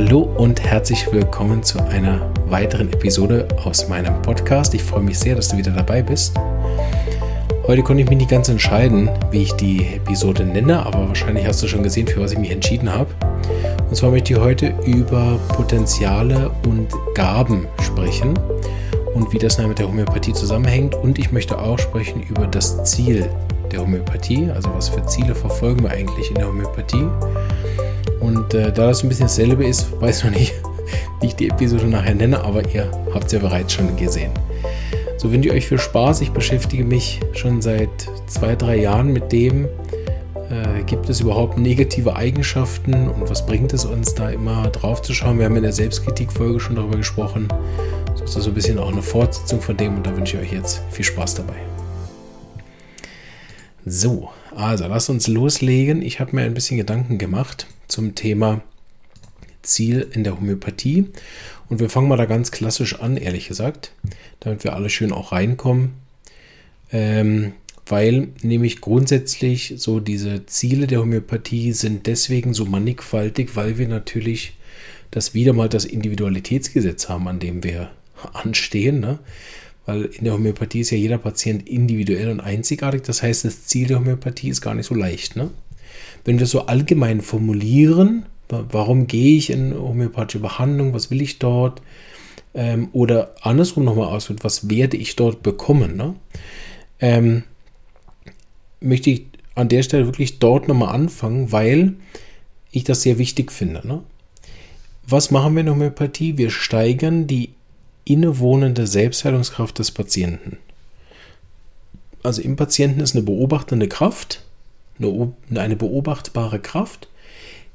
Hallo und herzlich willkommen zu einer weiteren Episode aus meinem Podcast. Ich freue mich sehr, dass du wieder dabei bist. Heute konnte ich mich nicht ganz entscheiden, wie ich die Episode nenne, aber wahrscheinlich hast du schon gesehen, für was ich mich entschieden habe. Und zwar möchte ich heute über Potenziale und Gaben sprechen und wie das mit der Homöopathie zusammenhängt. Und ich möchte auch sprechen über das Ziel der Homöopathie, also was für Ziele verfolgen wir eigentlich in der Homöopathie. Und äh, da das ein bisschen dasselbe ist, weiß noch nicht, wie ich die Episode nachher nenne, aber ihr habt es ja bereits schon gesehen. So wünsche ich euch viel Spaß. Ich beschäftige mich schon seit zwei, drei Jahren mit dem, äh, gibt es überhaupt negative Eigenschaften und was bringt es uns da immer drauf zu schauen? Wir haben in der Selbstkritikfolge schon darüber gesprochen. So ist das so ein bisschen auch eine Fortsetzung von dem und da wünsche ich euch jetzt viel Spaß dabei. So, also lasst uns loslegen. Ich habe mir ein bisschen Gedanken gemacht zum Thema Ziel in der Homöopathie. Und wir fangen mal da ganz klassisch an, ehrlich gesagt, damit wir alle schön auch reinkommen. Ähm, weil nämlich grundsätzlich so diese Ziele der Homöopathie sind deswegen so mannigfaltig, weil wir natürlich das wieder mal das Individualitätsgesetz haben, an dem wir anstehen. Ne? Weil in der Homöopathie ist ja jeder Patient individuell und einzigartig. Das heißt, das Ziel der Homöopathie ist gar nicht so leicht. Ne? Wenn wir so allgemein formulieren, warum gehe ich in homöopathische Behandlung, was will ich dort, ähm, oder andersrum nochmal ausdrücken, was werde ich dort bekommen, ne? ähm, möchte ich an der Stelle wirklich dort nochmal anfangen, weil ich das sehr wichtig finde. Ne? Was machen wir in Homöopathie? Wir steigern die innewohnende Selbstheilungskraft des Patienten. Also im Patienten ist eine beobachtende Kraft, eine, beobachtbare Kraft,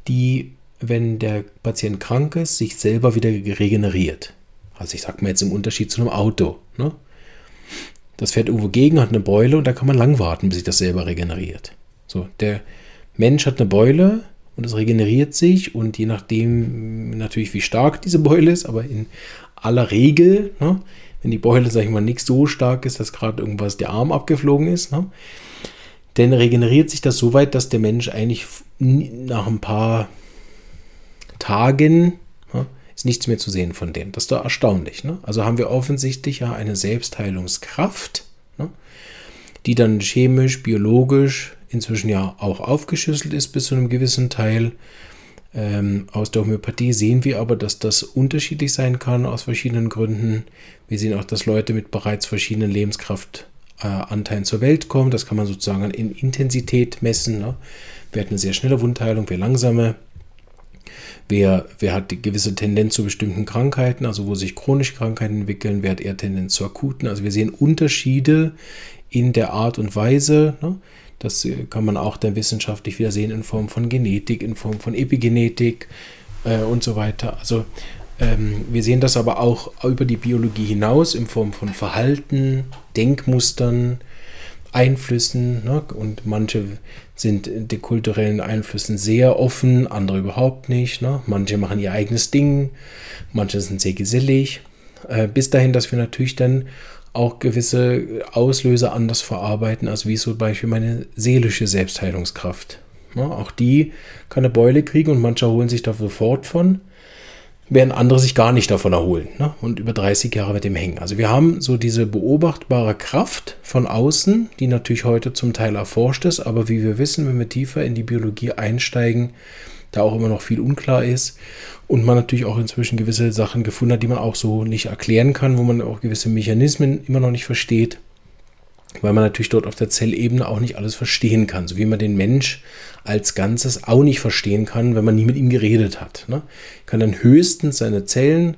die, wenn der Patient krank ist, sich selber wieder regeneriert. Also ich sage mal jetzt im Unterschied zu einem Auto. Ne? Das fährt irgendwo gegen, hat eine Beule und da kann man lang warten, bis sich das selber regeneriert. So, der Mensch hat eine Beule und es regeneriert sich und je nachdem natürlich wie stark diese Beule ist, aber in aller Regel, ne, wenn die Beule, sag ich mal, nicht so stark ist, dass gerade irgendwas der Arm abgeflogen ist, ne, dann regeneriert sich das so weit, dass der Mensch eigentlich nach ein paar Tagen ne, ist nichts mehr zu sehen von dem. Das ist doch erstaunlich. Ne? Also haben wir offensichtlich ja eine Selbstheilungskraft, ne, die dann chemisch, biologisch inzwischen ja auch aufgeschlüsselt ist bis zu einem gewissen Teil ähm, aus der Homöopathie sehen wir aber, dass das unterschiedlich sein kann aus verschiedenen Gründen. Wir sehen auch, dass Leute mit bereits verschiedenen Lebenskraftanteilen äh, zur Welt kommen. Das kann man sozusagen in Intensität messen. Ne? Wer hat eine sehr schnelle Wundheilung, wer langsame. Wer, wer hat die gewisse Tendenz zu bestimmten Krankheiten, also wo sich chronische Krankheiten entwickeln, wer hat eher Tendenz zu akuten. Also wir sehen Unterschiede in der Art und Weise, ne? Das äh, kann man auch dann wissenschaftlich wieder sehen in Form von Genetik, in Form von Epigenetik äh, und so weiter. Also ähm, wir sehen das aber auch über die Biologie hinaus in Form von Verhalten, Denkmustern, Einflüssen. Ne? Und manche sind den kulturellen Einflüssen sehr offen, andere überhaupt nicht. Ne? Manche machen ihr eigenes Ding, manche sind sehr gesellig. Äh, bis dahin, dass wir natürlich dann auch gewisse Auslöser anders verarbeiten, als wie zum Beispiel meine seelische Selbstheilungskraft. Ja, auch die kann eine Beule kriegen und manche holen sich da sofort von, während andere sich gar nicht davon erholen ne? und über 30 Jahre mit dem hängen. Also wir haben so diese beobachtbare Kraft von außen, die natürlich heute zum Teil erforscht ist, aber wie wir wissen, wenn wir tiefer in die Biologie einsteigen, da auch immer noch viel unklar ist und man natürlich auch inzwischen gewisse Sachen gefunden hat, die man auch so nicht erklären kann, wo man auch gewisse Mechanismen immer noch nicht versteht, weil man natürlich dort auf der Zellebene auch nicht alles verstehen kann, so wie man den Mensch als Ganzes auch nicht verstehen kann, wenn man nie mit ihm geredet hat. Ne? Kann dann höchstens seine Zellen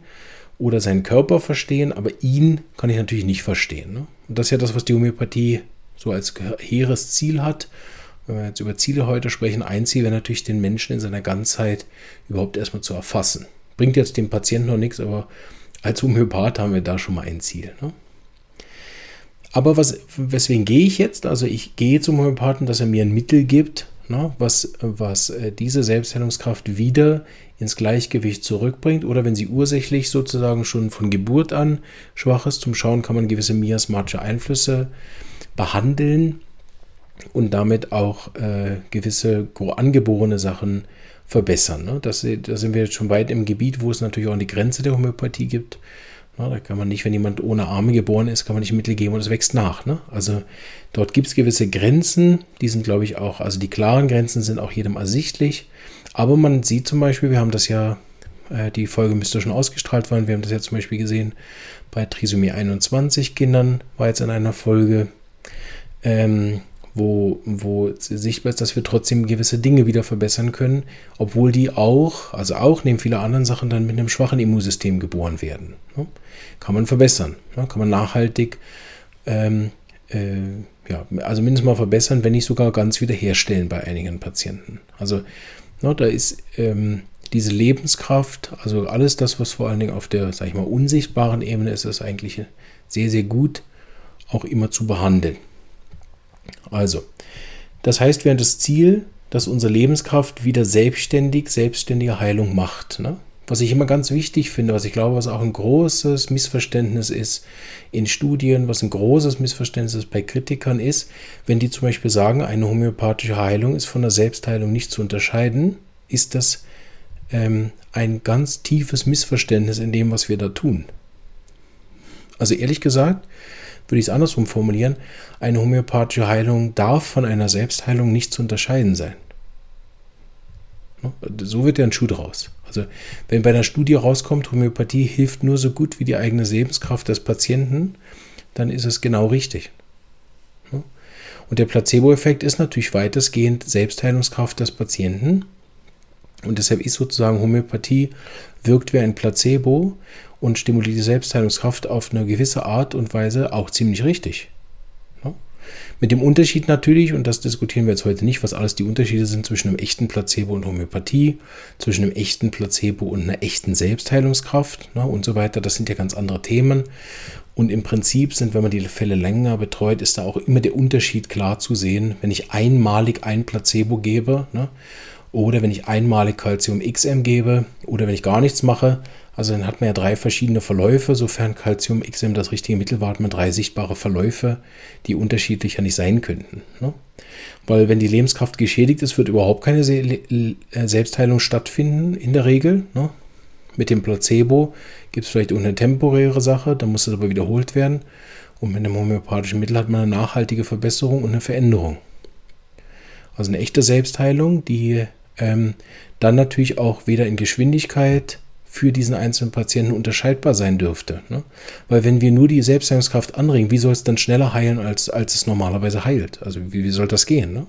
oder seinen Körper verstehen, aber ihn kann ich natürlich nicht verstehen. Ne? Und das ist ja das, was die Homöopathie so als hehres Ziel hat wenn wir jetzt über Ziele heute sprechen, ein Ziel wäre natürlich, den Menschen in seiner Ganzheit überhaupt erstmal zu erfassen. Bringt jetzt dem Patienten noch nichts, aber als Homöopath haben wir da schon mal ein Ziel. Ne? Aber was, weswegen gehe ich jetzt? Also ich gehe zum Homöopathen, dass er mir ein Mittel gibt, ne, was, was äh, diese Selbstheilungskraft wieder ins Gleichgewicht zurückbringt. Oder wenn sie ursächlich sozusagen schon von Geburt an schwach ist, zum Schauen kann man gewisse miasmatische Einflüsse behandeln und damit auch äh, gewisse angeborene Sachen verbessern. Ne? Das, da sind wir jetzt schon weit im Gebiet, wo es natürlich auch eine Grenze der Homöopathie gibt. Na, da kann man nicht, wenn jemand ohne Arme geboren ist, kann man nicht Mittel geben und es wächst nach. Ne? Also dort gibt es gewisse Grenzen, die sind, glaube ich, auch, also die klaren Grenzen sind auch jedem ersichtlich. Aber man sieht zum Beispiel, wir haben das ja, äh, die Folge müsste schon ausgestrahlt worden, wir haben das ja zum Beispiel gesehen bei Trisomie 21 Kindern, war jetzt in einer Folge. Ähm, wo, wo sichtbar ist, dass wir trotzdem gewisse Dinge wieder verbessern können, obwohl die auch, also auch neben vielen anderen Sachen, dann mit einem schwachen Immunsystem geboren werden. Ne? Kann man verbessern, ne? kann man nachhaltig, ähm, äh, ja, also mindestens mal verbessern, wenn nicht sogar ganz wiederherstellen bei einigen Patienten. Also ne, da ist ähm, diese Lebenskraft, also alles das, was vor allen Dingen auf der, sag ich mal, unsichtbaren Ebene ist, ist eigentlich sehr, sehr gut auch immer zu behandeln. Also, das heißt, wir haben das Ziel, dass unsere Lebenskraft wieder selbstständig, selbstständige Heilung macht. Ne? Was ich immer ganz wichtig finde, was ich glaube, was auch ein großes Missverständnis ist in Studien, was ein großes Missverständnis ist bei Kritikern, ist, wenn die zum Beispiel sagen, eine homöopathische Heilung ist von der Selbstheilung nicht zu unterscheiden, ist das ähm, ein ganz tiefes Missverständnis in dem, was wir da tun. Also ehrlich gesagt, würde ich es andersrum formulieren, eine homöopathische Heilung darf von einer Selbstheilung nicht zu unterscheiden sein. Ne? So wird ja ein Schuh draus. Also wenn bei einer Studie rauskommt, Homöopathie hilft nur so gut wie die eigene Lebenskraft des Patienten, dann ist es genau richtig. Ne? Und der Placebo-Effekt ist natürlich weitestgehend Selbstheilungskraft des Patienten. Und deshalb ist sozusagen Homöopathie wirkt wie ein Placebo und stimuliert die Selbstheilungskraft auf eine gewisse Art und Weise auch ziemlich richtig. Ja? Mit dem Unterschied natürlich, und das diskutieren wir jetzt heute nicht, was alles die Unterschiede sind zwischen einem echten Placebo und Homöopathie, zwischen einem echten Placebo und einer echten Selbstheilungskraft ne, und so weiter. Das sind ja ganz andere Themen. Und im Prinzip sind, wenn man die Fälle länger betreut, ist da auch immer der Unterschied klar zu sehen. Wenn ich einmalig ein Placebo gebe, ne, oder wenn ich einmalig Calcium XM gebe, oder wenn ich gar nichts mache, also dann hat man ja drei verschiedene Verläufe, sofern Calcium XM das richtige Mittel war, hat man drei sichtbare Verläufe, die unterschiedlicher nicht sein könnten. Ne? Weil wenn die Lebenskraft geschädigt ist, wird überhaupt keine äh, Selbstheilung stattfinden in der Regel. Ne? Mit dem Placebo gibt es vielleicht eine temporäre Sache, dann muss es aber wiederholt werden. Und mit einem homöopathischen Mittel hat man eine nachhaltige Verbesserung und eine Veränderung. Also eine echte Selbstheilung, die ähm, dann natürlich auch weder in Geschwindigkeit für diesen einzelnen Patienten unterscheidbar sein dürfte. Ne? Weil wenn wir nur die Selbstheilungskraft anregen, wie soll es dann schneller heilen, als, als es normalerweise heilt? Also wie, wie soll das gehen? Ne?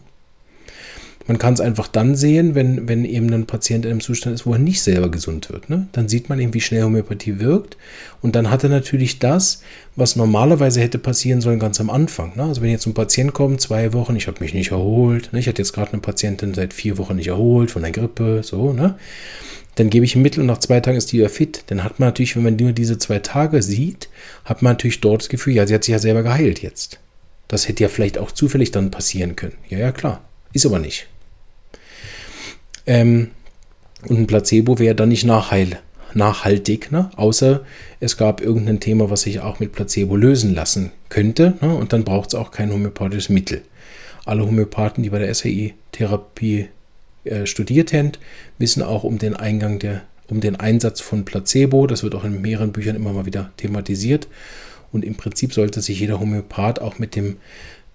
Man kann es einfach dann sehen, wenn, wenn eben ein Patient in einem Zustand ist, wo er nicht selber gesund wird. Ne? Dann sieht man eben, wie schnell Homöopathie wirkt. Und dann hat er natürlich das, was normalerweise hätte passieren sollen, ganz am Anfang. Ne? Also wenn jetzt ein Patient kommt, zwei Wochen, ich habe mich nicht erholt. Ne? Ich hatte jetzt gerade eine Patientin seit vier Wochen nicht erholt von der Grippe, so, ne? Dann gebe ich ein Mittel und nach zwei Tagen ist die wieder fit. Dann hat man natürlich, wenn man nur diese zwei Tage sieht, hat man natürlich dort das Gefühl, ja, sie hat sich ja selber geheilt jetzt. Das hätte ja vielleicht auch zufällig dann passieren können. Ja, ja, klar. Ist aber nicht. Ähm, und ein Placebo wäre dann nicht nachheil, nachhaltig, ne? außer es gab irgendein Thema, was sich auch mit Placebo lösen lassen könnte. Ne? Und dann braucht es auch kein homöopathisches Mittel. Alle Homöopathen, die bei der SAI-Therapie äh, studiert habt, wissen auch um den Eingang der, um den Einsatz von Placebo. Das wird auch in mehreren Büchern immer mal wieder thematisiert. Und im Prinzip sollte sich jeder Homöopath auch mit dem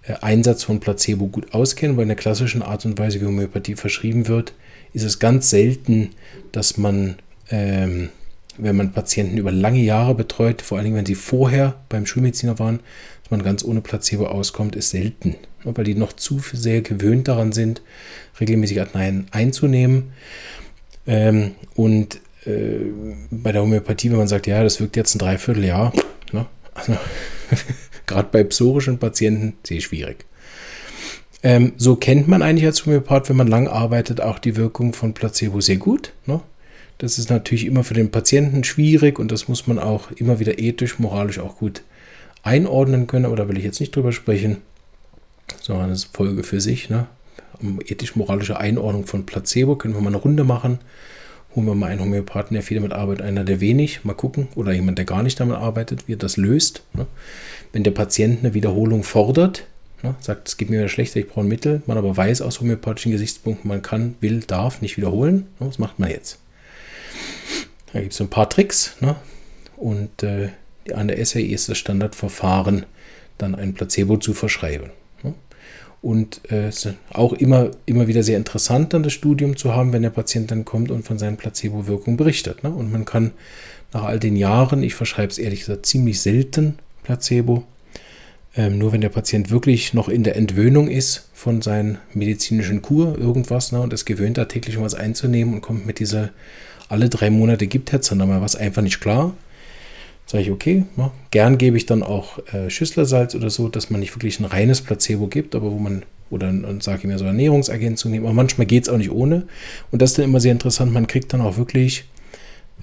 äh, Einsatz von Placebo gut auskennen, weil in der klassischen Art und Weise, wie Homöopathie verschrieben wird, ist es ganz selten, dass man, ähm, wenn man Patienten über lange Jahre betreut, vor allen Dingen, wenn sie vorher beim Schulmediziner waren, dass man ganz ohne Placebo auskommt, ist selten weil die noch zu sehr gewöhnt daran sind, regelmäßig Ateneien einzunehmen. Ähm, und äh, bei der Homöopathie, wenn man sagt, ja, das wirkt jetzt ein Dreivierteljahr, ne? also, gerade bei psorischen Patienten, sehr schwierig. Ähm, so kennt man eigentlich als Homöopath, wenn man lang arbeitet, auch die Wirkung von Placebo sehr gut. Ne? Das ist natürlich immer für den Patienten schwierig und das muss man auch immer wieder ethisch, moralisch auch gut einordnen können, aber da will ich jetzt nicht drüber sprechen sondern eine Folge für sich. Ne? Um ethisch-moralische Einordnung von Placebo können wir mal eine Runde machen. Holen wir mal einen Homöopathen, der viel damit arbeitet, einer der wenig. Mal gucken. Oder jemand, der gar nicht damit arbeitet, wie er das löst. Ne? Wenn der Patient eine Wiederholung fordert, Ne? Sagt, es geht mir wieder schlechter, ich brauche ein Mittel. Man aber weiß aus homöopathischen Gesichtspunkten, man kann, will, darf nicht wiederholen. Ne? Was macht man jetzt? Da gibt es so ein paar Tricks. Ne? Und äh, an der SAE ist das Standardverfahren, dann ein Placebo zu verschreiben. Ne? Und äh, es ist auch immer, immer wieder sehr interessant, dann das Studium zu haben, wenn der Patient dann kommt und von seinen Placebo-Wirkungen berichtet. Ne? Und man kann nach all den Jahren, ich verschreibe es ehrlich gesagt ziemlich selten Placebo, ähm, nur wenn der Patient wirklich noch in der Entwöhnung ist von seinen medizinischen Kur, irgendwas, ne, und es gewöhnt hat, täglich was einzunehmen und kommt mit dieser alle drei Monate gibt Herz dann mal was einfach nicht klar. Sage ich, okay, ja, gern gebe ich dann auch äh, Schüsslersalz oder so, dass man nicht wirklich ein reines Placebo gibt, aber wo man, oder sage ich mir so Ernährungsergänzung nehmen, aber manchmal geht es auch nicht ohne. Und das ist dann immer sehr interessant, man kriegt dann auch wirklich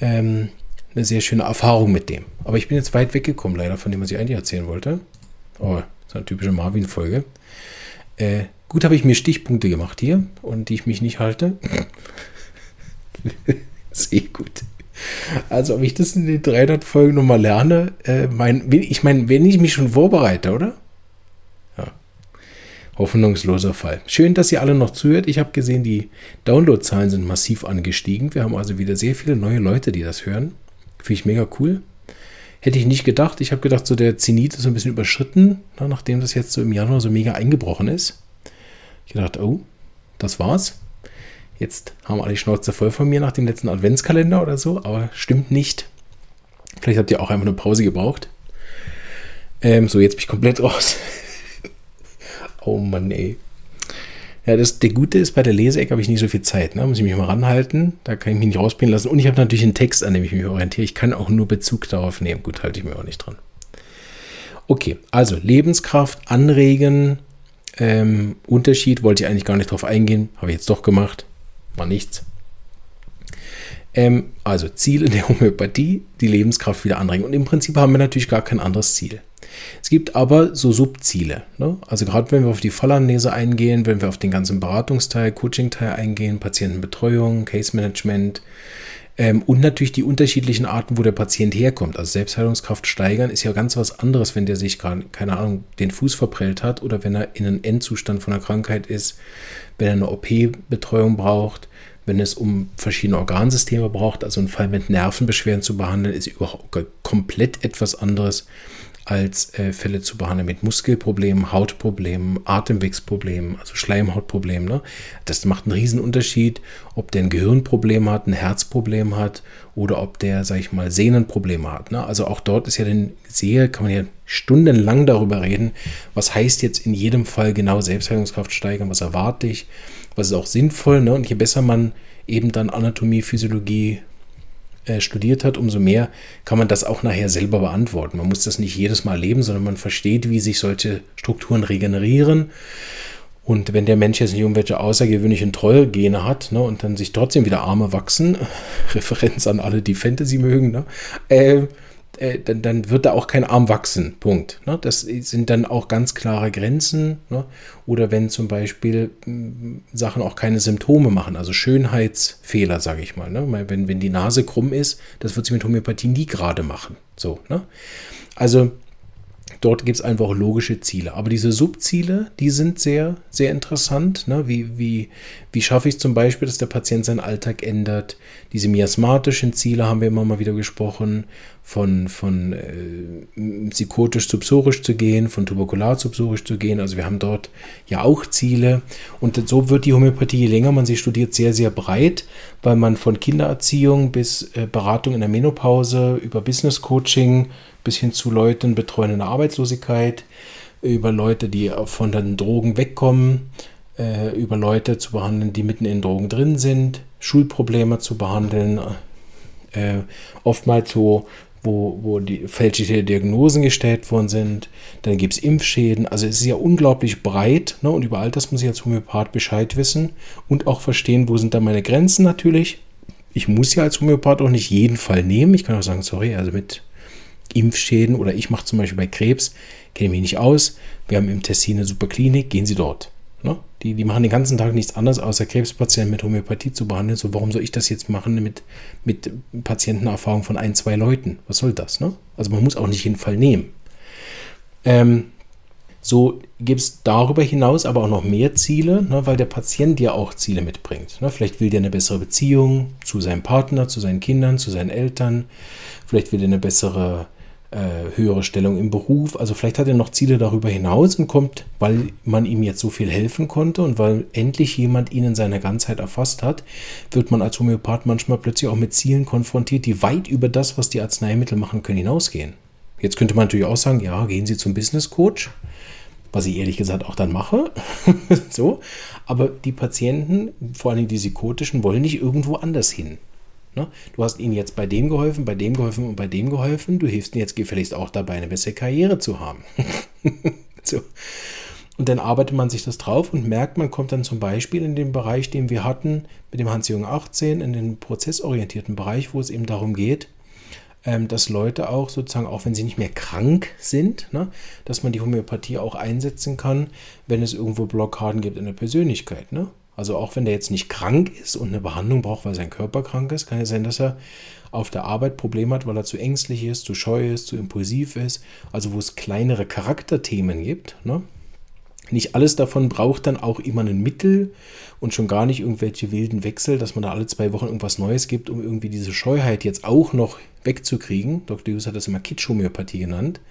ähm, eine sehr schöne Erfahrung mit dem. Aber ich bin jetzt weit weggekommen, leider, von dem, was ich eigentlich erzählen wollte. Oh, ist eine typische Marvin-Folge. Äh, gut habe ich mir Stichpunkte gemacht hier und die ich mich nicht halte. Sehr gut. Also, ob ich das in den 300 Folgen nochmal lerne, äh, mein, ich meine, wenn ich mich schon vorbereite, oder? Ja. Hoffnungsloser Fall. Schön, dass ihr alle noch zuhört. Ich habe gesehen, die Downloadzahlen sind massiv angestiegen. Wir haben also wieder sehr viele neue Leute, die das hören. Finde ich mega cool. Hätte ich nicht gedacht. Ich habe gedacht, so der Zenit ist so ein bisschen überschritten, na, nachdem das jetzt so im Januar so mega eingebrochen ist. Ich gedacht, oh, das war's. Jetzt haben alle die Schnauze voll von mir nach dem letzten Adventskalender oder so, aber stimmt nicht. Vielleicht habt ihr auch einfach eine Pause gebraucht. Ähm, so, jetzt bin ich komplett raus. oh Mann, ey. Ja, das, der Gute ist, bei der Leseecke habe ich nicht so viel Zeit. Ne? Muss ich mich mal ranhalten. Da kann ich mich nicht rausbringen lassen. Und ich habe natürlich einen Text, an dem ich mich orientiere. Ich kann auch nur Bezug darauf nehmen. Gut, halte ich mir auch nicht dran. Okay, also Lebenskraft, Anregen, ähm, Unterschied wollte ich eigentlich gar nicht drauf eingehen. Habe ich jetzt doch gemacht. War nichts. Ähm, also Ziel der Homöopathie, die Lebenskraft wieder anregen. Und im Prinzip haben wir natürlich gar kein anderes Ziel. Es gibt aber so Subziele. Ne? Also gerade wenn wir auf die Fallanlese eingehen, wenn wir auf den ganzen Beratungsteil, Coaching-Teil eingehen, Patientenbetreuung, Case Management ähm, und natürlich die unterschiedlichen Arten, wo der Patient herkommt. Also Selbstheilungskraft steigern ist ja ganz was anderes, wenn der sich gerade, keine Ahnung, den Fuß verprellt hat oder wenn er in einem Endzustand von einer Krankheit ist, wenn er eine OP-Betreuung braucht wenn es um verschiedene Organsysteme braucht, also ein Fall mit Nervenbeschwerden zu behandeln, ist überhaupt komplett etwas anderes als äh, Fälle zu behandeln mit Muskelproblemen, Hautproblemen, Atemwegsproblemen, also Schleimhautproblemen. Ne? Das macht einen riesen Unterschied, ob der ein Gehirnproblem hat, ein Herzproblem hat oder ob der, sag ich mal, Sehnenprobleme hat. Ne? Also auch dort ist ja den sehr, kann man ja stundenlang darüber reden, was heißt jetzt in jedem Fall genau Selbstheilungskraft steigern, was erwarte ich, was ist auch sinnvoll. Ne? Und je besser man eben dann Anatomie, Physiologie, äh, studiert hat, umso mehr kann man das auch nachher selber beantworten. Man muss das nicht jedes Mal leben, sondern man versteht, wie sich solche Strukturen regenerieren. Und wenn der Mensch jetzt nicht irgendwelche außergewöhnlichen Trollgene hat ne, und dann sich trotzdem wieder Arme wachsen, Referenz an alle, die Fantasy mögen, ne, äh, äh, dann, dann, wird da auch kein Arm wachsen. Punkt. Ne? Das sind dann auch ganz klare Grenzen. Ne? Oder wenn zum Beispiel m, Sachen auch keine Symptome machen, also Schönheitsfehler, sage ich mal. Ne? Wenn, wenn die Nase krumm ist, das wird sie mit Homöopathie nie gerade machen. So, ne? Also Dort gibt es einfach logische Ziele. Aber diese Subziele, die sind sehr, sehr interessant. Ne? Wie, wie, wie schaffe ich zum Beispiel, dass der Patient seinen Alltag ändert? Diese miasmatischen Ziele haben wir immer mal wieder gesprochen. Von, von äh, psychotisch zu gehen, von tuberkular zu psorisch zu gehen. Also wir haben dort ja auch Ziele. Und so wird die Homöopathie, je länger man sie studiert, sehr, sehr breit, weil man von Kindererziehung bis äh, Beratung in der Menopause über Business Coaching, bis hin zu Leuten betreuen in der Arbeitslosigkeit, über Leute, die von den Drogen wegkommen, äh, über Leute zu behandeln, die mitten in Drogen drin sind, Schulprobleme zu behandeln, äh, oftmals so, wo, wo die fälschliche Diagnosen gestellt worden sind. Dann gibt es Impfschäden. Also es ist ja unglaublich breit ne? und über all das muss ich als Homöopath Bescheid wissen und auch verstehen, wo sind da meine Grenzen natürlich. Ich muss ja als Homöopath auch nicht jeden Fall nehmen. Ich kann auch sagen, sorry, also mit Impfschäden oder ich mache zum Beispiel bei Krebs, kenne mich nicht aus. Wir haben im Tessin eine super Klinik, gehen Sie dort. Ne? Die, die machen den ganzen Tag nichts anderes, außer Krebspatienten mit Homöopathie zu behandeln. So, warum soll ich das jetzt machen mit, mit Patientenerfahrung von ein, zwei Leuten? Was soll das? Ne? Also man muss auch nicht jeden Fall nehmen. Ähm, So gibt es darüber hinaus aber auch noch mehr Ziele, ne, weil der Patient ja auch Ziele mitbringt. Ne? Vielleicht will der eine bessere Beziehung zu seinem Partner, zu seinen Kindern, zu seinen Eltern. Vielleicht will er eine bessere, äh, höhere Stellung im Beruf. Also vielleicht hat er noch Ziele darüber hinaus und kommt, weil man ihm jetzt so viel helfen konnte und weil endlich jemand ihn in seiner Ganzheit erfasst hat, wird man als Homöopath manchmal plötzlich auch mit Zielen konfrontiert, die weit über das, was die Arzneimittel machen können, hinausgehen. Jetzt könnte man natürlich auch sagen, ja, gehen Sie zum Business Coach was ich ehrlich gesagt auch dann mache. so. Aber die Patienten, vor allem die psychotischen, wollen nicht irgendwo anders hin. Ne? Du hast ihnen jetzt bei dem geholfen, bei dem geholfen und bei dem geholfen. Du hilfst ihnen jetzt gefälligst auch dabei, eine bessere Karriere zu haben. so. Und dann arbeitet man sich das drauf und merkt, man kommt dann zum Beispiel in den Bereich, den wir hatten mit dem Hans-Jürgen 18, in den prozessorientierten Bereich, wo es eben darum geht, ähm, dass Leute auch sozusagen, auch wenn sie nicht mehr krank sind, ne, dass man die Homöopathie auch einsetzen kann, wenn es irgendwo Blockaden gibt in der Persönlichkeit. Ne? Also auch wenn der jetzt nicht krank ist und eine Behandlung braucht, weil sein Körper krank ist, kann es sein, dass er auf der Arbeit Probleme hat, weil er zu ängstlich ist, zu scheu ist, zu impulsiv ist. Also wo es kleinere Charakterthemen gibt. Ne? Nicht alles davon braucht dann auch immer ein Mittel und schon gar nicht irgendwelche wilden Wechsel, dass man da alle zwei Wochen irgendwas Neues gibt, um irgendwie diese Scheuheit jetzt auch noch wegzukriegen. Dr. Hughes hat das immer Kitsch-Homöopathie genannt.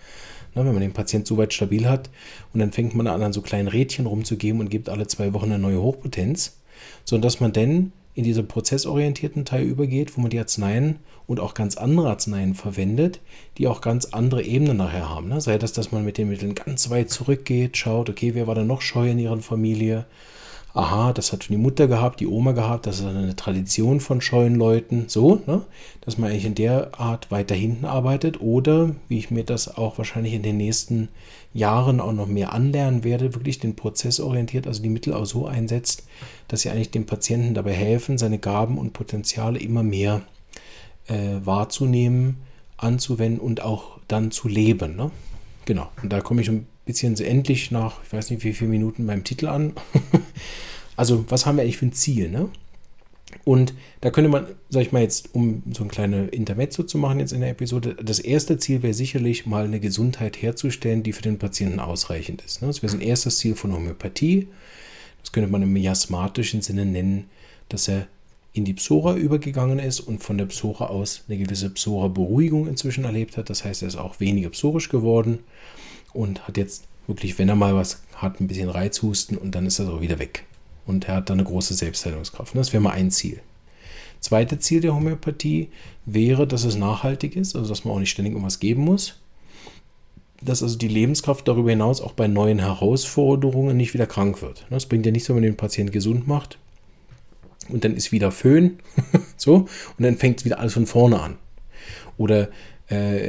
Na, wenn man den Patient so weit stabil hat und dann fängt man an, an so kleinen Rädchen rumzugeben und gibt alle zwei Wochen eine neue Hochpotenz, sondern dass man dann in diesen prozessorientierten Teil übergeht, wo man die Arzneien und auch ganz andere Arzneien verwendet, die auch ganz andere Ebenen nachher haben. Ne? Sei das, dass man mit den Mitteln ganz weit zurückgeht, schaut, okay, wer war da noch scheu in ihrer Familie? Aha, das hat schon die Mutter gehabt, die Oma gehabt, das ist eine Tradition von scheuen Leuten. So, ne? dass man eigentlich in der Art weiter hinten arbeitet oder, wie ich mir das auch wahrscheinlich in den nächsten Jahren auch noch mehr anlernen werde, wirklich den Prozess orientiert, also die Mittel auch so einsetzt, dass sie eigentlich dem Patienten dabei helfen, seine Gaben und Potenziale immer mehr äh, wahrzunehmen, anzuwenden und auch dann zu leben. Ne? Genau, und da komme ich ein bisschen so endlich nach, ich weiß nicht wie viele Minuten beim Titel an. also, was haben wir eigentlich für ein Ziel? Ne? Und da könnte man, sag ich mal jetzt, um so ein kleines Intermezzo zu machen jetzt in der Episode, das erste Ziel wäre sicherlich mal eine Gesundheit herzustellen, die für den Patienten ausreichend ist. Ne? Das wäre so ein erstes Ziel von Homöopathie. Das könnte man im miasmatischen Sinne nennen, dass er in die Psora übergegangen ist und von der Psora aus eine gewisse Psora-Beruhigung inzwischen erlebt hat. Das heißt, er ist auch weniger psorisch geworden und hat jetzt wirklich, wenn er mal was hat, ein bisschen Reizhusten und dann ist er auch wieder weg und er hat dann eine große Selbstheilungskraft. Das wäre mal ein Ziel. Zweites Ziel der Homöopathie wäre, dass es nachhaltig ist, also dass man auch nicht ständig irgendwas geben muss. Dass also die Lebenskraft darüber hinaus auch bei neuen Herausforderungen nicht wieder krank wird. Das bringt ja nichts, wenn man den Patienten gesund macht und dann ist wieder Föhn, so, und dann fängt wieder alles von vorne an. Oder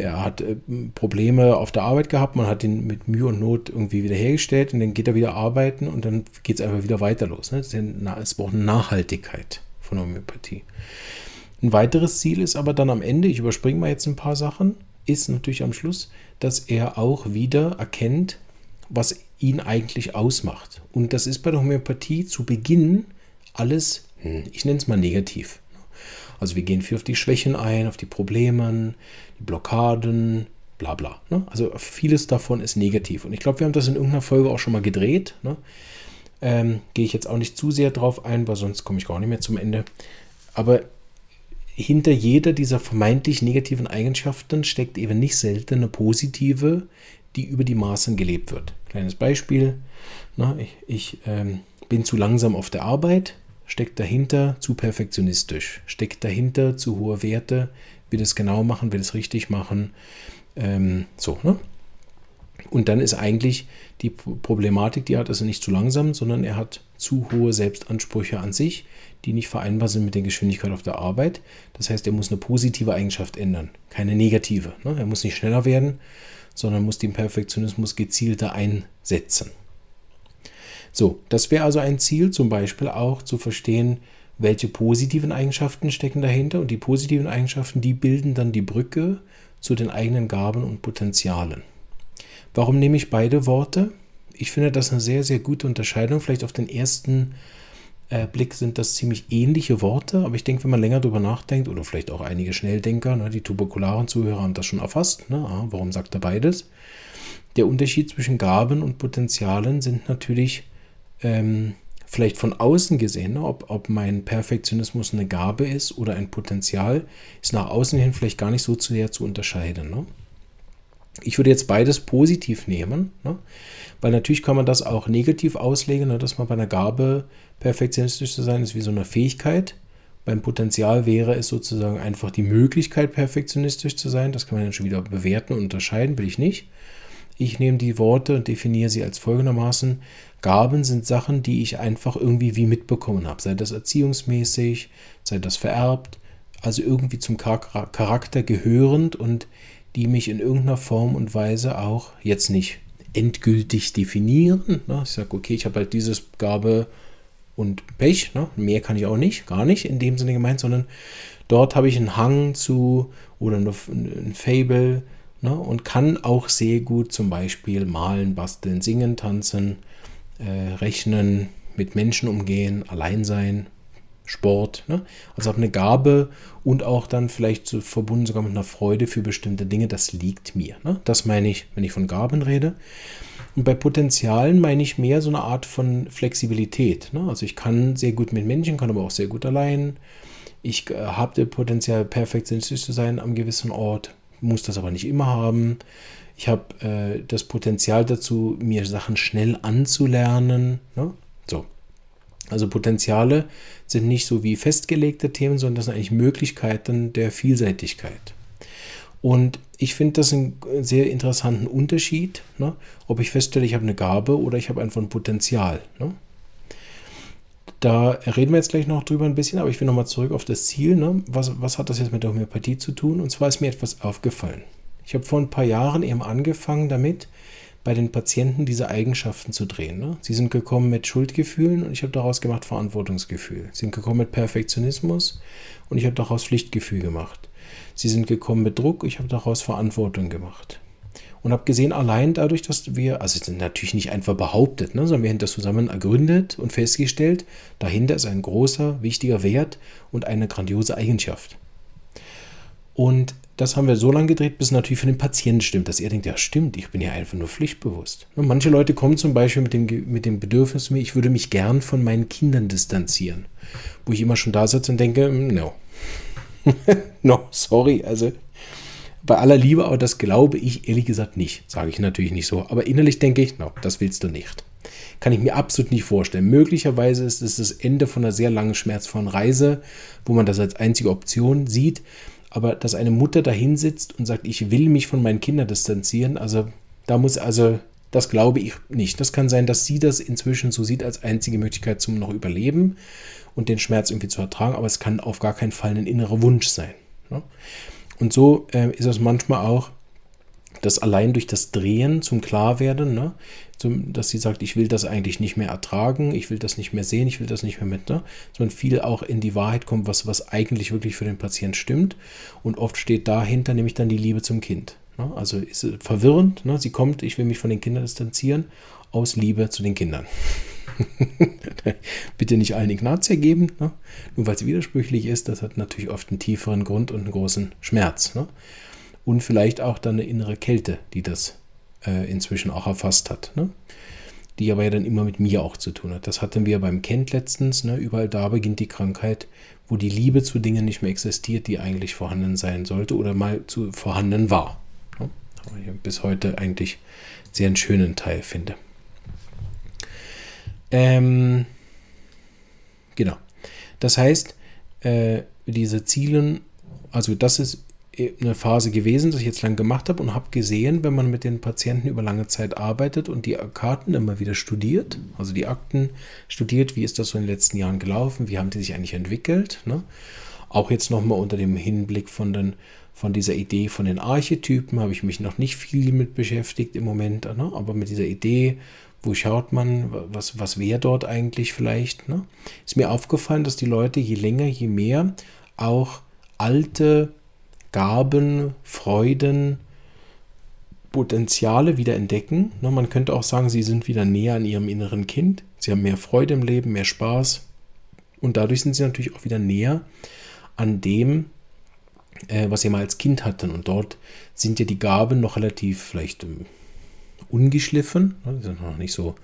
er hat äh, Probleme auf der Arbeit gehabt, man hat ihn mit Mühe und Not irgendwie wieder hergestellt und dann geht er wieder arbeiten und dann geht es einfach wieder weiter los. Ne? Es braucht Nachhaltigkeit von Homöopathie. Ein weiteres Ziel ist aber dann am Ende, ich überspringe mal jetzt ein paar Sachen, ist natürlich am Schluss, dass er auch wieder erkennt, was ihn eigentlich ausmacht. Und das ist bei der Homöopathie zu Beginn alles, hm, ich nenne es mal negativ. Also wir gehen viel auf die Schwächen ein, auf die Probleme, die Blockaden, bla bla. Ne? Also vieles davon ist negativ. Und ich glaube, wir haben das in irgendeiner Folge auch schon mal gedreht. Ne? Ähm, Gehe ich jetzt auch nicht zu sehr drauf ein, weil sonst komme ich gar nicht mehr zum Ende. Aber hinter jeder dieser vermeintlich negativen Eigenschaften steckt eben nicht selten eine positive, die über die Maßen gelebt wird. Kleines Beispiel. Na, ich, ich ähm, bin zu langsam auf der Arbeit, steckt dahinter zu perfektionistisch, steckt dahinter zu hohe Werte, will es genau machen, will es richtig machen. Ähm, so, ne? Und dann ist eigentlich die Problematik, die er hat, also nicht zu langsam, sondern er hat zu hohe Selbstansprüche an sich, die nicht vereinbar sind mit der Geschwindigkeit auf der Arbeit. Das heißt, er muss eine positive Eigenschaft ändern, keine negative. Ne? Er muss nicht schneller werden, sondern muss den Perfektionismus gezielter einsetzen. So, das wäre also ein Ziel, zum Beispiel auch zu verstehen, welche positiven Eigenschaften stecken dahinter. Und die positiven Eigenschaften, die bilden dann die Brücke zu den eigenen Gaben und Potenzialen. Warum nehme ich beide Worte? Ich finde das eine sehr, sehr gute Unterscheidung. Vielleicht auf den ersten äh, Blick sind das ziemlich ähnliche Worte, aber ich denke, wenn man länger darüber nachdenkt, oder vielleicht auch einige Schnelldenker, ne, die tuberkularen Zuhörer haben das schon erfasst, ne, ah, warum sagt er beides? Der Unterschied zwischen Gaben und Potenzialen sind natürlich ähm, vielleicht von außen gesehen, ne, ob, ob mein Perfektionismus eine Gabe ist oder ein Potenzial, ist nach außen hin vielleicht gar nicht so sehr zu unterscheiden. Ne? Ich würde jetzt beides positiv nehmen, ne? weil natürlich kann man das auch negativ auslegen, ne? dass man bei einer Gabe perfektionistisch zu sein ist wie so eine Fähigkeit. Beim Potenzial wäre es sozusagen einfach die Möglichkeit, perfektionistisch zu sein. Das kann man dann schon wieder bewerten und unterscheiden, will ich nicht. Ich nehme die Worte und definiere sie als folgendermaßen. Gaben sind Sachen, die ich einfach irgendwie wie mitbekommen habe, sei das erziehungsmäßig, sei das vererbt, also irgendwie zum Charakter gehörend und die mich in irgendeiner Form und Weise auch jetzt nicht endgültig definieren. Ne? Ich sage, okay, ich habe halt dieses Gabe und Pech, ne? mehr kann ich auch nicht, gar nicht in dem Sinne gemeint, sondern dort habe ich einen Hang zu oder ein Fable, Ne? Und kann auch sehr gut zum Beispiel malen, basteln, singen, tanzen, äh, rechnen, mit Menschen umgehen, allein sein, Sport. Ne? Also habe eine Gabe und auch dann vielleicht so verbunden sogar mit einer Freude für bestimmte Dinge. Das liegt mir. Ne? Das meine ich, wenn ich von Gaben rede. Und bei Potenzialen meine ich mehr so eine Art von Flexibilität. Ne? Also ich kann sehr gut mit Menschen, kann aber auch sehr gut allein. Ich äh, habe das Potenzial, perfektionistisch zu sein am gewissen Ort muss das aber nicht immer haben. Ich habe äh, das Potenzial dazu, mir Sachen schnell anzulernen. Ne? So. Also Potenziale sind nicht so wie festgelegte Themen, sondern das sind eigentlich Möglichkeiten der Vielseitigkeit. Und ich finde das einen sehr interessanten Unterschied, ne? ob ich feststelle, ich habe eine Gabe oder ich habe einfach ein Potenzial. Ne? Da reden wir jetzt gleich noch drüber ein bisschen, aber ich will nochmal zurück auf das Ziel. Ne? Was, was hat das jetzt mit der Homöopathie zu tun? Und zwar ist mir etwas aufgefallen. Ich habe vor ein paar Jahren eben angefangen damit, bei den Patienten diese Eigenschaften zu drehen. Ne? Sie sind gekommen mit Schuldgefühlen und ich habe daraus gemacht Verantwortungsgefühl. Sie sind gekommen mit Perfektionismus und ich habe daraus Pflichtgefühl gemacht. Sie sind gekommen mit Druck, ich habe daraus Verantwortung gemacht und habe gesehen, allein dadurch, dass wir, also natürlich nicht einfach behauptet, ne, sondern wir haben das zusammen ergründet und festgestellt, dahinter ist ein großer, wichtiger Wert und eine grandiose Eigenschaft. Und das haben wir so lange gedreht, bis natürlich für den Patienten stimmt, dass er denkt, ja stimmt, ich bin ja einfach nur pflichtbewusst. Und manche Leute kommen zum Beispiel mit dem, mit dem Bedürfnis, ich würde mich gern von meinen Kindern distanzieren. Wo ich immer schon da sitze und denke, no. no, sorry, also bei aller Liebe, aber das glaube ich ehrlich gesagt nicht. Sage ich natürlich nicht so. Aber innerlich denke ich, no, das willst du nicht. Kann ich mir absolut nicht vorstellen. Möglicherweise ist es das Ende von einer sehr langen, schmerzvollen Reise, wo man das als einzige Option sieht. Aber dass eine Mutter dahin sitzt und sagt, ich will mich von meinen Kindern distanzieren, also da muss also, das glaube ich nicht. Das kann sein, dass sie das inzwischen so sieht als einzige Möglichkeit zum noch Überleben und den Schmerz irgendwie zu ertragen, aber es kann auf gar keinen Fall ein innerer Wunsch sein. Ne? Und so äh, ist es manchmal auch, dass allein durch das Drehen zum Klarwerden, ne, zum, dass sie sagt, ich will das eigentlich nicht mehr ertragen, ich will das nicht mehr sehen, ich will das nicht mehr mit, ne, sondern viel auch in die Wahrheit kommt, was, was eigentlich wirklich für den Patienten stimmt. Und oft steht dahinter nämlich dann die Liebe zum Kind. Ne? Also ist verwirrend, ne? sie kommt, ich will mich von den Kindern distanzieren, aus Liebe zu den Kindern. Bitte nicht allen Ignatia geben, ne? nur weil es widersprüchlich ist. Das hat natürlich oft einen tieferen Grund und einen großen Schmerz. Ne? Und vielleicht auch dann eine innere Kälte, die das äh, inzwischen auch erfasst hat. Ne? Die aber ja dann immer mit mir auch zu tun hat. Das hatten wir beim Kent letztens. Ne? Überall da beginnt die Krankheit, wo die Liebe zu Dingen nicht mehr existiert, die eigentlich vorhanden sein sollte oder mal zu vorhanden war. Ne? Aber ich bis heute eigentlich sehr einen schönen Teil finde. Ähm, genau. Das heißt, äh, diese Zielen, also das ist eine Phase gewesen, die ich jetzt lang gemacht habe und habe gesehen, wenn man mit den Patienten über lange Zeit arbeitet und die Karten immer wieder studiert, also die Akten studiert, wie ist das so in den letzten Jahren gelaufen, wie haben die sich eigentlich entwickelt, ne? auch jetzt nochmal unter dem Hinblick von, den, von dieser Idee von den Archetypen habe ich mich noch nicht viel mit beschäftigt im Moment, ne? aber mit dieser Idee wo schaut man, was, was wäre dort eigentlich vielleicht? Ne? Ist mir aufgefallen, dass die Leute je länger, je mehr auch alte Gaben, Freuden, Potenziale wieder entdecken. Ne? Man könnte auch sagen, sie sind wieder näher an ihrem inneren Kind. Sie haben mehr Freude im Leben, mehr Spaß. Und dadurch sind sie natürlich auch wieder näher an dem, äh, was sie mal als Kind hatten. Und dort sind ja die Gaben noch relativ vielleicht ähm, ungeschliffen, ne, die sind noch nicht so,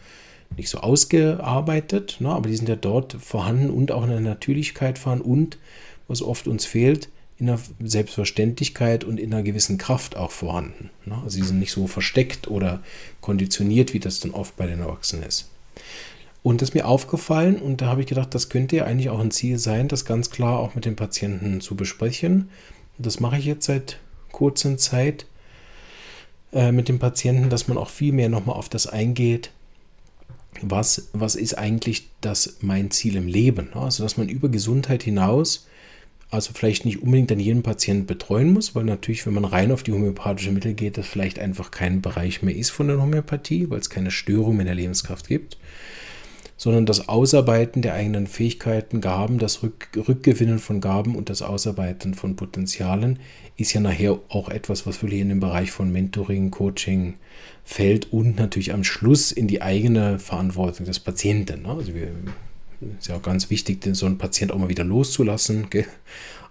nicht so ausgearbeitet, ne, aber die sind ja dort vorhanden und auch in der Natürlichkeit vorhanden und, was oft uns fehlt, in der Selbstverständlichkeit und in einer gewissen Kraft auch vorhanden. Ne? Also sie sind nicht so versteckt oder konditioniert, wie das dann oft bei den Erwachsenen ist. Und das ist mir aufgefallen und da habe ich gedacht, das könnte ja eigentlich auch ein Ziel sein, das ganz klar auch mit den Patienten zu besprechen. Und das mache ich jetzt seit kurzer Zeit äh, mit den Patienten, dass man auch viel mehr nochmal auf das eingeht, was, was ist eigentlich das mein Ziel im Leben. Also dass man über Gesundheit hinaus also vielleicht nicht unbedingt an jedem Patienten betreuen muss, weil natürlich, wenn man rein auf die homöopathische Mittel geht, das vielleicht einfach kein Bereich mehr ist von der Homöopathie, weil es keine Störung in der Lebenskraft gibt sondern das Ausarbeiten der eigenen Fähigkeiten, Gaben, das Rück Rückgewinnen von Gaben und das Ausarbeiten von Potenzialen ist ja nachher auch etwas, was wirklich in den Bereich von Mentoring, Coaching fällt und natürlich am Schluss in die eigene Verantwortung des Patienten. Ne? Also wir, ist ja auch ganz wichtig, den so einen Patient auch mal wieder loszulassen, gell?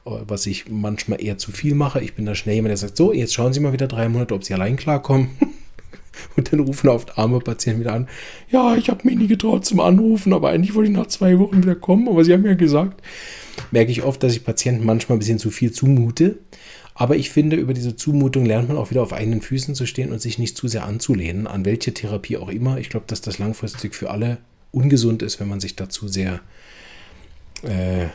was ich manchmal eher zu viel mache. Ich bin da schnell jemand, der sagt, so, jetzt schauen Sie mal wieder drei Monate, ob Sie allein klarkommen. Und dann rufen oft arme Patienten wieder an, ja, ich habe mich nie getraut zum Anrufen, aber eigentlich wollte ich nach zwei Wochen wieder kommen, aber sie haben ja gesagt. Merke ich oft, dass ich Patienten manchmal ein bisschen zu viel zumute. Aber ich finde, über diese Zumutung lernt man auch wieder auf eigenen Füßen zu stehen und sich nicht zu sehr anzulehnen, an welche Therapie auch immer. Ich glaube, dass das langfristig für alle ungesund ist, wenn man sich dazu sehr äh,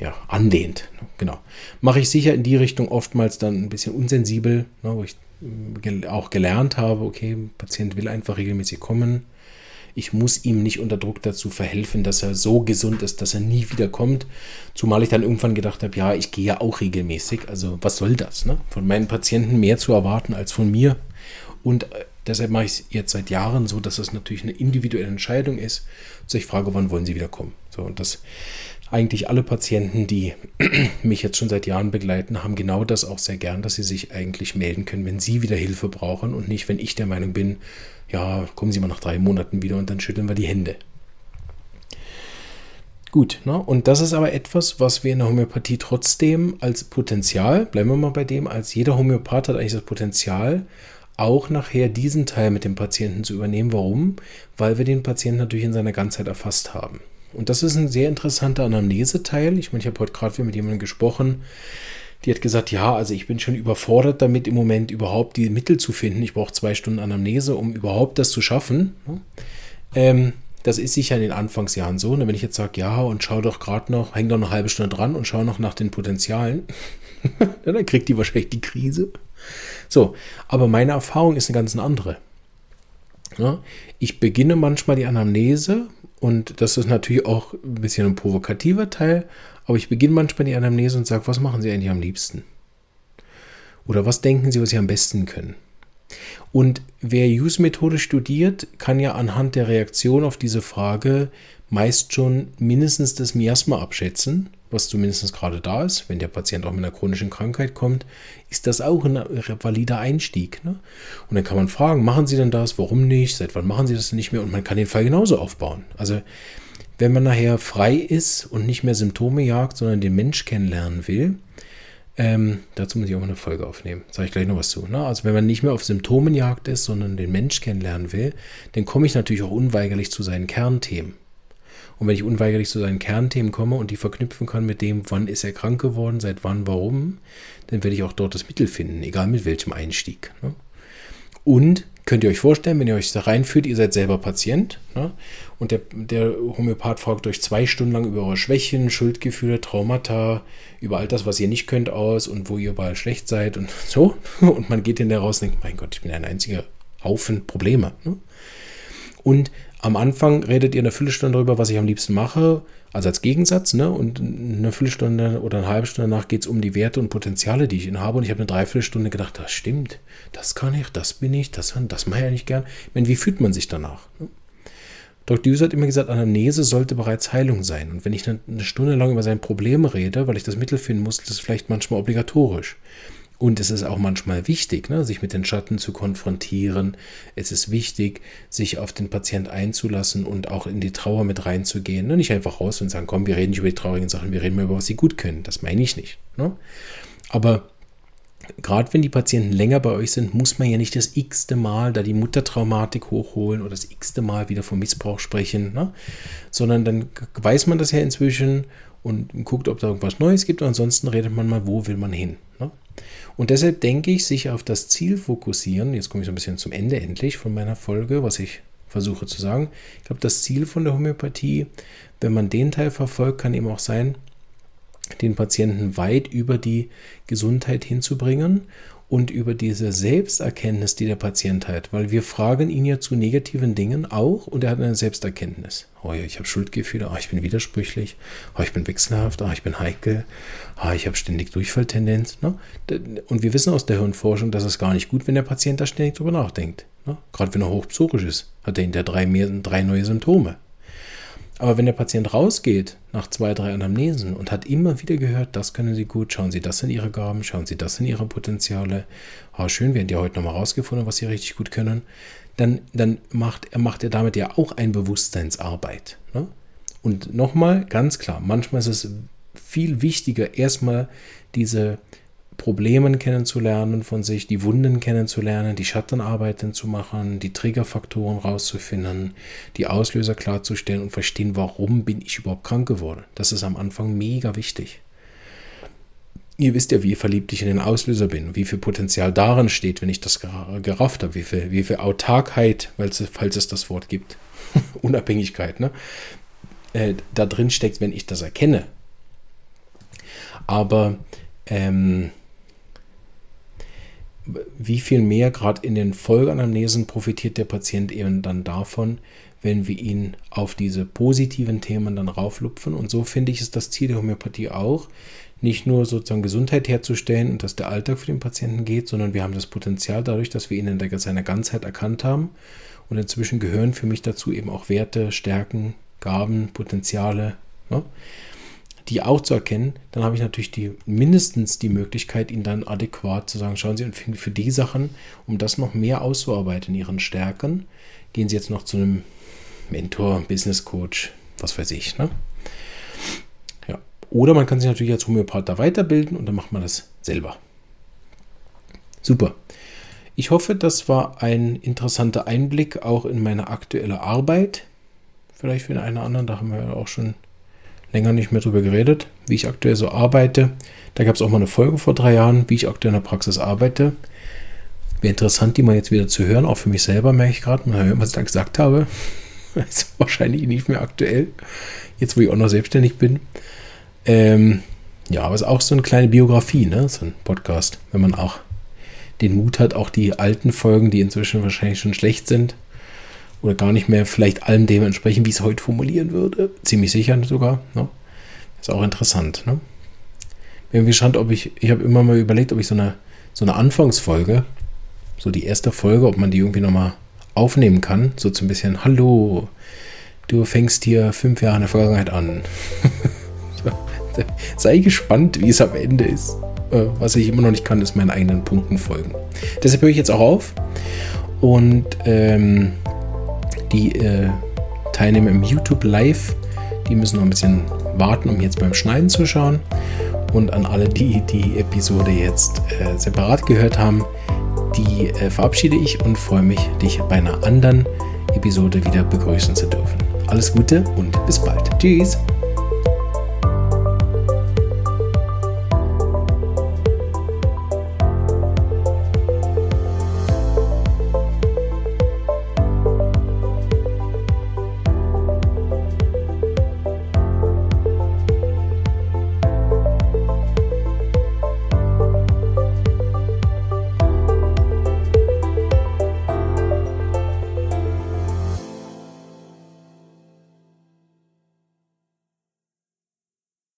ja, anlehnt. Genau. Mache ich sicher in die Richtung oftmals dann ein bisschen unsensibel, ne, wo ich auch gelernt habe, okay, Patient will einfach regelmäßig kommen. Ich muss ihm nicht unter Druck dazu verhelfen, dass er so gesund ist, dass er nie wieder kommt. Zumal ich dann irgendwann gedacht habe, ja, ich gehe ja auch regelmäßig. Also was soll das? Ne? Von meinen Patienten mehr zu erwarten als von mir. Und äh, deshalb mache ich es jetzt seit Jahren so, dass es natürlich eine individuelle Entscheidung ist. Also ich frage, wann wollen Sie wieder kommen? So, und das eigentlich alle Patienten, die mich jetzt schon seit Jahren begleiten, haben genau das auch sehr gern, dass sie sich eigentlich melden können, wenn sie wieder Hilfe brauchen und nicht, wenn ich der Meinung bin, ja, kommen Sie mal nach drei Monaten wieder und dann schütteln wir die Hände. Gut, ne? und das ist aber etwas, was wir in der Homöopathie trotzdem als Potenzial, bleiben wir mal bei dem, als jeder Homöopath hat eigentlich das Potenzial, auch nachher diesen Teil mit dem Patienten zu übernehmen. Warum? Weil wir den Patienten natürlich in seiner Ganzheit erfasst haben. Und das ist ein sehr interessanter Anamneseteil. Ich meine, ich habe heute gerade wieder mit jemandem gesprochen, die hat gesagt, ja, also ich bin schon überfordert damit im Moment überhaupt die Mittel zu finden. Ich brauche zwei Stunden Anamnese, um überhaupt das zu schaffen. Ähm, das ist sicher in den Anfangsjahren so. Und wenn ich jetzt sage, ja, und schau doch gerade noch, häng doch eine halbe Stunde dran und schau noch nach den Potenzialen, dann kriegt die wahrscheinlich die Krise. So, aber meine Erfahrung ist eine ganz andere. Ja, ich beginne manchmal die Anamnese und das ist natürlich auch ein bisschen ein provokativer Teil, aber ich beginne manchmal die Anamnese und sage, was machen Sie eigentlich am liebsten? Oder was denken Sie, was Sie am besten können? Und wer Use-Methode studiert, kann ja anhand der Reaktion auf diese Frage meist schon mindestens das Miasma abschätzen was zumindest gerade da ist, wenn der Patient auch mit einer chronischen Krankheit kommt, ist das auch ein valider Einstieg. Ne? Und dann kann man fragen, machen Sie denn das, warum nicht, seit wann machen Sie das denn nicht mehr? Und man kann den Fall genauso aufbauen. Also wenn man nachher frei ist und nicht mehr Symptome jagt, sondern den Mensch kennenlernen will, ähm, dazu muss ich auch mal eine Folge aufnehmen. Sage ich gleich noch was zu. Ne? Also wenn man nicht mehr auf Symptomenjagd ist, sondern den Mensch kennenlernen will, dann komme ich natürlich auch unweigerlich zu seinen Kernthemen. Und wenn ich unweigerlich zu seinen Kernthemen komme und die verknüpfen kann mit dem, wann ist er krank geworden, seit wann, warum, dann werde ich auch dort das Mittel finden, egal mit welchem Einstieg. Ne? Und könnt ihr euch vorstellen, wenn ihr euch da reinführt, ihr seid selber Patient ne? und der, der Homöopath fragt euch zwei Stunden lang über eure Schwächen, Schuldgefühle, Traumata, über all das, was ihr nicht könnt aus und wo ihr überall schlecht seid und so. Und man geht in der raus und denkt, mein Gott, ich bin ein einziger Haufen Probleme. Ne? Und am Anfang redet ihr eine Viertelstunde darüber, was ich am liebsten mache, also als Gegensatz, ne? Und eine Viertelstunde oder eine halbe Stunde danach geht es um die Werte und Potenziale, die ich in habe. Und ich habe eine Dreiviertelstunde gedacht, das stimmt, das kann ich, das bin ich, das, das mache ich eigentlich gern. Ich meine, wie fühlt man sich danach? Ne? Dr. Düser hat immer gesagt, Anamnese sollte bereits Heilung sein. Und wenn ich eine, Stunde lang über sein Problem rede, weil ich das Mittel finden muss, ist das vielleicht manchmal obligatorisch. Und es ist auch manchmal wichtig, ne, sich mit den Schatten zu konfrontieren. Es ist wichtig, sich auf den Patient einzulassen und auch in die Trauer mit reinzugehen. Ne? Nicht einfach raus und sagen, komm, wir reden nicht über die traurigen Sachen, wir reden mal über was sie gut können. Das meine ich nicht. Ne? Aber gerade wenn die Patienten länger bei euch sind, muss man ja nicht das x-te Mal da die Muttertraumatik hochholen oder das x-te Mal wieder vom Missbrauch sprechen, ne? sondern dann weiß man das ja inzwischen und guckt, ob da irgendwas Neues gibt. Ansonsten redet man mal, wo will man hin. Ne? Und deshalb denke ich, sich auf das Ziel fokussieren, jetzt komme ich so ein bisschen zum Ende endlich von meiner Folge, was ich versuche zu sagen. Ich glaube, das Ziel von der Homöopathie, wenn man den Teil verfolgt, kann eben auch sein, den Patienten weit über die Gesundheit hinzubringen und über diese Selbsterkenntnis, die der Patient hat, weil wir fragen ihn ja zu negativen Dingen auch und er hat eine Selbsterkenntnis. Oh ja, ich habe Schuldgefühle, oh, ich bin widersprüchlich, oh, ich bin wechselhaft, oh, ich bin heikel, oh, ich habe ständig Durchfalltendenz. Ne? Und wir wissen aus der Hirnforschung, dass es gar nicht gut, wenn der Patient da ständig drüber nachdenkt. Ne? Gerade wenn er hochpsychisch ist, hat er hinter drei, mehr, drei neue Symptome. Aber wenn der Patient rausgeht nach zwei, drei Anamnesen und hat immer wieder gehört, das können Sie gut, schauen Sie das in Ihre Gaben, schauen Sie das in Ihre Potenziale, ah, schön, wir haben ja heute nochmal rausgefunden, was Sie richtig gut können, dann, dann macht, er macht er damit ja auch ein Bewusstseinsarbeit. Ne? Und nochmal, ganz klar, manchmal ist es viel wichtiger, erstmal diese Problemen kennenzulernen von sich, die Wunden kennenzulernen, die Schattenarbeiten zu machen, die Triggerfaktoren rauszufinden, die Auslöser klarzustellen und verstehen, warum bin ich überhaupt krank geworden. Das ist am Anfang mega wichtig. Ihr wisst ja, wie verliebt ich in den Auslöser bin, wie viel Potenzial darin steht, wenn ich das gerafft habe, wie viel, wie viel Autarkheit, falls es das Wort gibt, Unabhängigkeit, ne? Äh, da drin steckt, wenn ich das erkenne. Aber ähm, wie viel mehr gerade in den Folgeanamnesen profitiert der Patient eben dann davon, wenn wir ihn auf diese positiven Themen dann rauflupfen. Und so finde ich, ist das Ziel der Homöopathie auch, nicht nur sozusagen Gesundheit herzustellen und dass der Alltag für den Patienten geht, sondern wir haben das Potenzial dadurch, dass wir ihn in seiner Ganzheit erkannt haben. Und inzwischen gehören für mich dazu eben auch Werte, Stärken, Gaben, Potenziale. Ne? Die auch zu erkennen, dann habe ich natürlich die, mindestens die Möglichkeit, ihnen dann adäquat zu sagen, schauen Sie, für die Sachen, um das noch mehr auszuarbeiten, Ihren Stärken, gehen Sie jetzt noch zu einem Mentor, Business Coach, was weiß ich. Ne? Ja. Oder man kann sich natürlich als Homöopath da weiterbilden und dann macht man das selber. Super. Ich hoffe, das war ein interessanter Einblick auch in meine aktuelle Arbeit. Vielleicht für den einen oder anderen, da haben wir ja auch schon länger nicht mehr drüber geredet, wie ich aktuell so arbeite. Da gab es auch mal eine Folge vor drei Jahren, wie ich aktuell in der Praxis arbeite. Wäre interessant, die mal jetzt wieder zu hören, auch für mich selber, merke ich gerade. Mal hören, was ich da gesagt habe. ist wahrscheinlich nicht mehr aktuell. Jetzt, wo ich auch noch selbstständig bin. Ähm, ja, aber es ist auch so eine kleine Biografie, ne? so ein Podcast, wenn man auch den Mut hat, auch die alten Folgen, die inzwischen wahrscheinlich schon schlecht sind, oder gar nicht mehr vielleicht allem dem entsprechen, wie es heute formulieren würde. Ziemlich sicher sogar. Ne? Ist auch interessant. Ne? Bin gespannt, ob ich, ich habe immer mal überlegt, ob ich so eine, so eine Anfangsfolge, so die erste Folge, ob man die irgendwie nochmal aufnehmen kann. So zum bisschen, hallo, du fängst hier fünf Jahre in der Vergangenheit an. Sei gespannt, wie es am Ende ist. Äh, was ich immer noch nicht kann, ist meinen eigenen Punkten folgen. Deshalb höre ich jetzt auch auf. Und ähm, die äh, Teilnehmer im YouTube Live, die müssen noch ein bisschen warten, um jetzt beim Schneiden zu schauen. Und an alle, die die Episode jetzt äh, separat gehört haben, die äh, verabschiede ich und freue mich, dich bei einer anderen Episode wieder begrüßen zu dürfen. Alles Gute und bis bald. Tschüss.